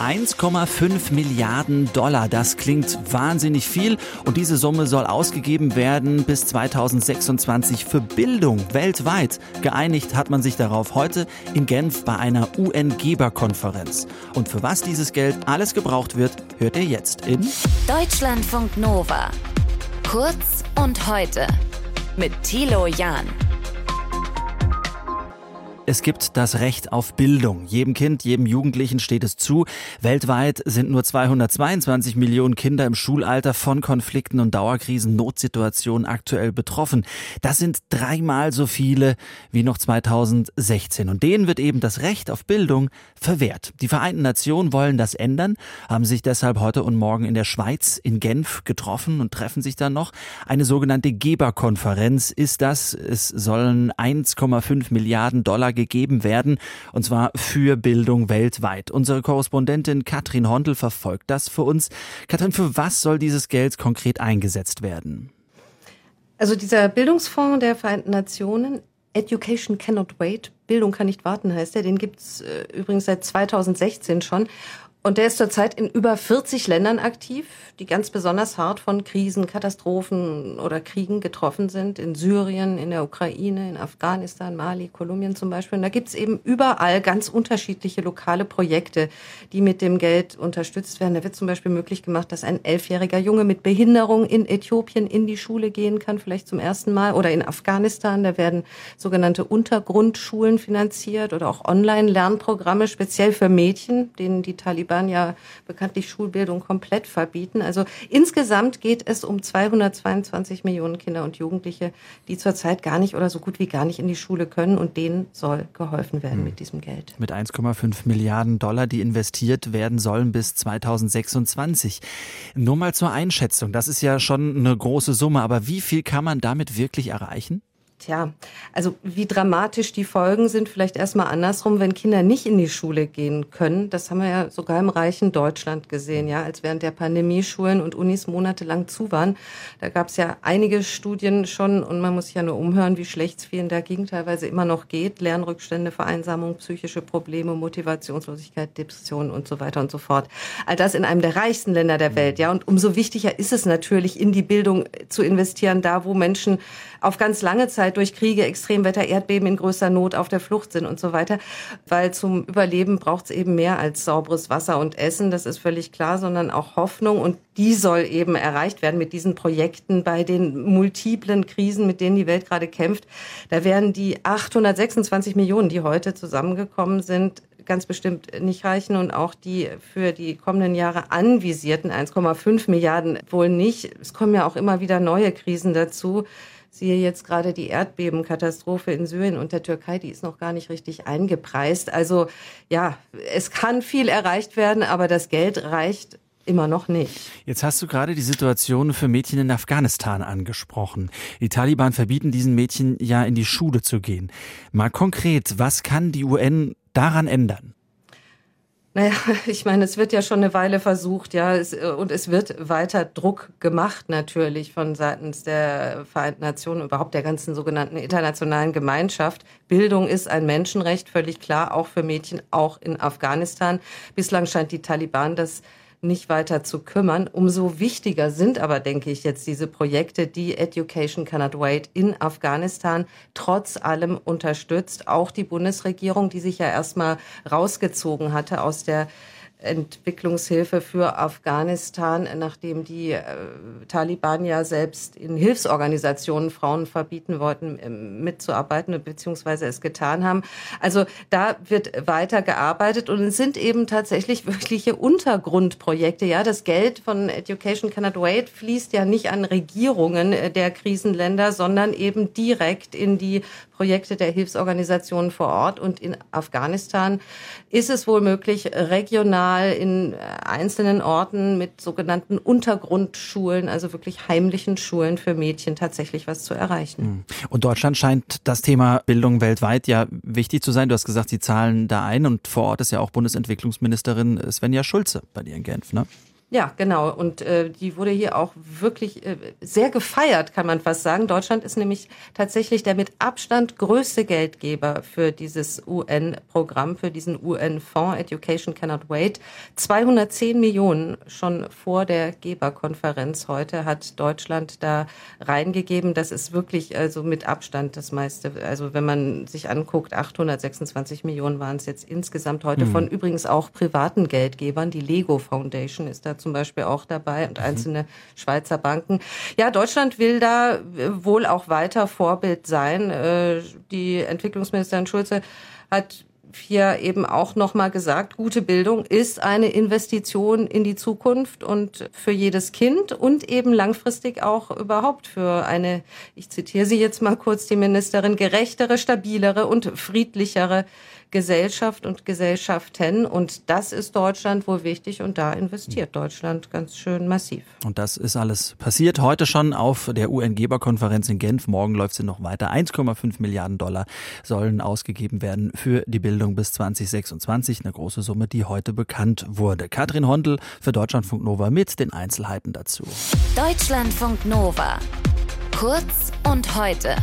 1,5 Milliarden Dollar, das klingt wahnsinnig viel und diese Summe soll ausgegeben werden bis 2026 für Bildung weltweit. Geeinigt hat man sich darauf heute in Genf bei einer UN-Geberkonferenz. Und für was dieses Geld alles gebraucht wird, hört ihr jetzt in Deutschlandfunk Nova. Kurz und heute mit Thilo Jahn. Es gibt das Recht auf Bildung. Jedem Kind, jedem Jugendlichen steht es zu. Weltweit sind nur 222 Millionen Kinder im Schulalter von Konflikten und Dauerkrisen, Notsituationen aktuell betroffen. Das sind dreimal so viele wie noch 2016. Und denen wird eben das Recht auf Bildung verwehrt. Die Vereinten Nationen wollen das ändern, haben sich deshalb heute und morgen in der Schweiz in Genf getroffen und treffen sich dann noch. Eine sogenannte Geberkonferenz ist das. Es sollen 1,5 Milliarden Dollar gegeben werden, und zwar für Bildung weltweit. Unsere Korrespondentin Katrin Hondel verfolgt das für uns. Katrin, für was soll dieses Geld konkret eingesetzt werden? Also dieser Bildungsfonds der Vereinten Nationen, Education Cannot Wait, Bildung kann nicht warten heißt er, den gibt's äh, übrigens seit 2016 schon. Und der ist zurzeit in über 40 Ländern aktiv, die ganz besonders hart von Krisen, Katastrophen oder Kriegen getroffen sind. In Syrien, in der Ukraine, in Afghanistan, Mali, Kolumbien zum Beispiel. Und da gibt's eben überall ganz unterschiedliche lokale Projekte, die mit dem Geld unterstützt werden. Da wird zum Beispiel möglich gemacht, dass ein elfjähriger Junge mit Behinderung in Äthiopien in die Schule gehen kann, vielleicht zum ersten Mal. Oder in Afghanistan, da werden sogenannte Untergrundschulen finanziert oder auch Online-Lernprogramme speziell für Mädchen, denen die Taliban Taliban ja bekanntlich Schulbildung komplett verbieten. Also insgesamt geht es um 222 Millionen Kinder und Jugendliche, die zurzeit gar nicht oder so gut wie gar nicht in die Schule können und denen soll geholfen werden hm. mit diesem Geld. Mit 1,5 Milliarden Dollar, die investiert werden sollen bis 2026. Nur mal zur Einschätzung, das ist ja schon eine große Summe, aber wie viel kann man damit wirklich erreichen? Tja, also wie dramatisch die Folgen sind, vielleicht erstmal andersrum, wenn Kinder nicht in die Schule gehen können. Das haben wir ja sogar im reichen Deutschland gesehen, ja, als während der Pandemie Schulen und Unis monatelang zu waren. Da gab es ja einige Studien schon und man muss sich ja nur umhören, wie schlecht es vielen dagegen teilweise immer noch geht. Lernrückstände, Vereinsamung, psychische Probleme, Motivationslosigkeit, Depressionen und so weiter und so fort. All das in einem der reichsten Länder der Welt, ja. Und umso wichtiger ist es natürlich, in die Bildung zu investieren, da wo Menschen auf ganz lange Zeit durch Kriege, Extremwetter, Erdbeben in größter Not auf der Flucht sind und so weiter. Weil zum Überleben braucht es eben mehr als sauberes Wasser und Essen, das ist völlig klar, sondern auch Hoffnung. Und die soll eben erreicht werden mit diesen Projekten bei den multiplen Krisen, mit denen die Welt gerade kämpft. Da werden die 826 Millionen, die heute zusammengekommen sind, ganz bestimmt nicht reichen und auch die für die kommenden Jahre anvisierten 1,5 Milliarden wohl nicht. Es kommen ja auch immer wieder neue Krisen dazu. Siehe jetzt gerade die Erdbebenkatastrophe in Syrien und der Türkei, die ist noch gar nicht richtig eingepreist. Also ja, es kann viel erreicht werden, aber das Geld reicht immer noch nicht. Jetzt hast du gerade die Situation für Mädchen in Afghanistan angesprochen. Die Taliban verbieten diesen Mädchen ja in die Schule zu gehen. Mal konkret, was kann die UN daran ändern? Naja, ich meine, es wird ja schon eine Weile versucht, ja, es, und es wird weiter Druck gemacht natürlich von seitens der Vereinten Nationen, überhaupt der ganzen sogenannten internationalen Gemeinschaft. Bildung ist ein Menschenrecht, völlig klar, auch für Mädchen, auch in Afghanistan. Bislang scheint die Taliban das nicht weiter zu kümmern. Umso wichtiger sind aber, denke ich, jetzt diese Projekte, die Education Cannot Wait in Afghanistan trotz allem unterstützt. Auch die Bundesregierung, die sich ja erstmal rausgezogen hatte aus der Entwicklungshilfe für Afghanistan, nachdem die äh, Taliban ja selbst in Hilfsorganisationen Frauen verbieten wollten, äh, mitzuarbeiten beziehungsweise es getan haben. Also da wird weiter gearbeitet und es sind eben tatsächlich wirkliche Untergrundprojekte. Ja, das Geld von Education Cannot Wait fließt ja nicht an Regierungen äh, der Krisenländer, sondern eben direkt in die Projekte der Hilfsorganisationen vor Ort. Und in Afghanistan ist es wohl möglich, regional in einzelnen Orten mit sogenannten Untergrundschulen, also wirklich heimlichen Schulen für Mädchen tatsächlich was zu erreichen. Hm. Und Deutschland scheint das Thema Bildung weltweit ja wichtig zu sein. Du hast gesagt, Sie zahlen da ein und vor Ort ist ja auch Bundesentwicklungsministerin Svenja Schulze bei dir in Genf, ne? Ja, genau. Und äh, die wurde hier auch wirklich äh, sehr gefeiert, kann man fast sagen. Deutschland ist nämlich tatsächlich der mit Abstand größte Geldgeber für dieses UN-Programm, für diesen UN-Fonds Education Cannot Wait. 210 Millionen schon vor der Geberkonferenz heute hat Deutschland da reingegeben. Das ist wirklich also mit Abstand das meiste. Also wenn man sich anguckt, 826 Millionen waren es jetzt insgesamt heute mhm. von übrigens auch privaten Geldgebern. Die Lego Foundation ist dazu zum Beispiel auch dabei und mhm. einzelne Schweizer Banken. Ja, Deutschland will da äh, wohl auch weiter Vorbild sein. Äh, die Entwicklungsministerin Schulze hat hier eben auch nochmal gesagt, gute Bildung ist eine Investition in die Zukunft und für jedes Kind und eben langfristig auch überhaupt für eine, ich zitiere sie jetzt mal kurz, die Ministerin, gerechtere, stabilere und friedlichere Gesellschaft und Gesellschaften. Und das ist Deutschland wohl wichtig und da investiert Deutschland ganz schön massiv. Und das ist alles passiert heute schon auf der UN-Geberkonferenz in Genf. Morgen läuft sie noch weiter. 1,5 Milliarden Dollar sollen ausgegeben werden für die Bildung bis 2026. Eine große Summe, die heute bekannt wurde. Katrin Hondel für Deutschlandfunk Nova mit den Einzelheiten dazu. Deutschlandfunk Nova. Kurz und heute.